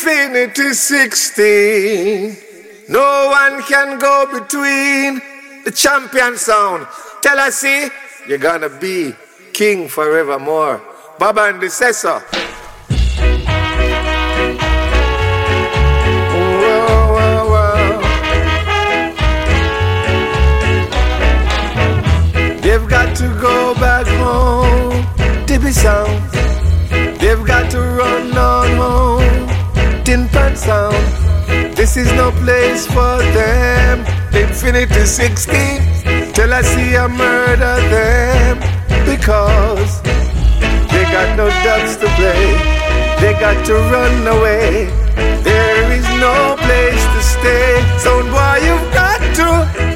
Infinity 16. No one can go between the champion sound. Tela-C, you're gonna be king forevermore. Baba and the Cessor. This is no place for them. Infinity 16, Tela-C I murder them. Because they got no dubs to play, they got to run away. There is no place to stay. Sound boy, you've got to,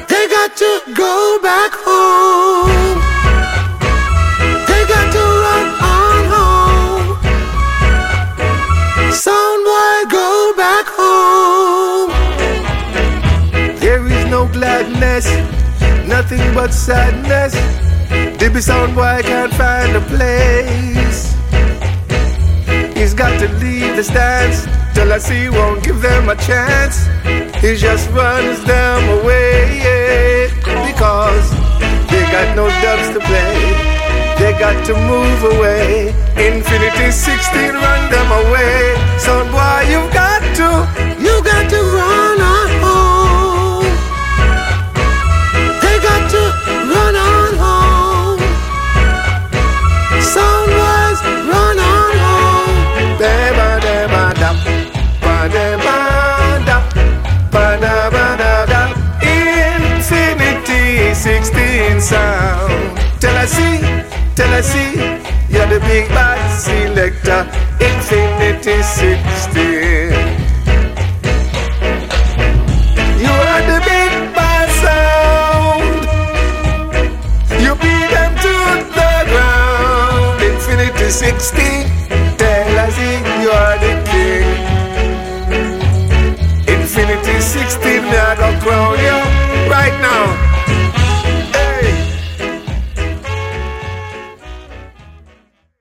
they got to go back home. No gladness, nothing but sadness. Dibby sound boy can't find a place. He's got to leave the stands Tela-C won't give them a chance. He just runs them away because they got no dubs to play. They got to move away. Infinity 16 sound. Tell I see, tell I see, you're the big bad selector. Infinity 16. You are the big bad sound. You beat them to the ground. Infinity 16. Tell us if you are the king. Infinity 16.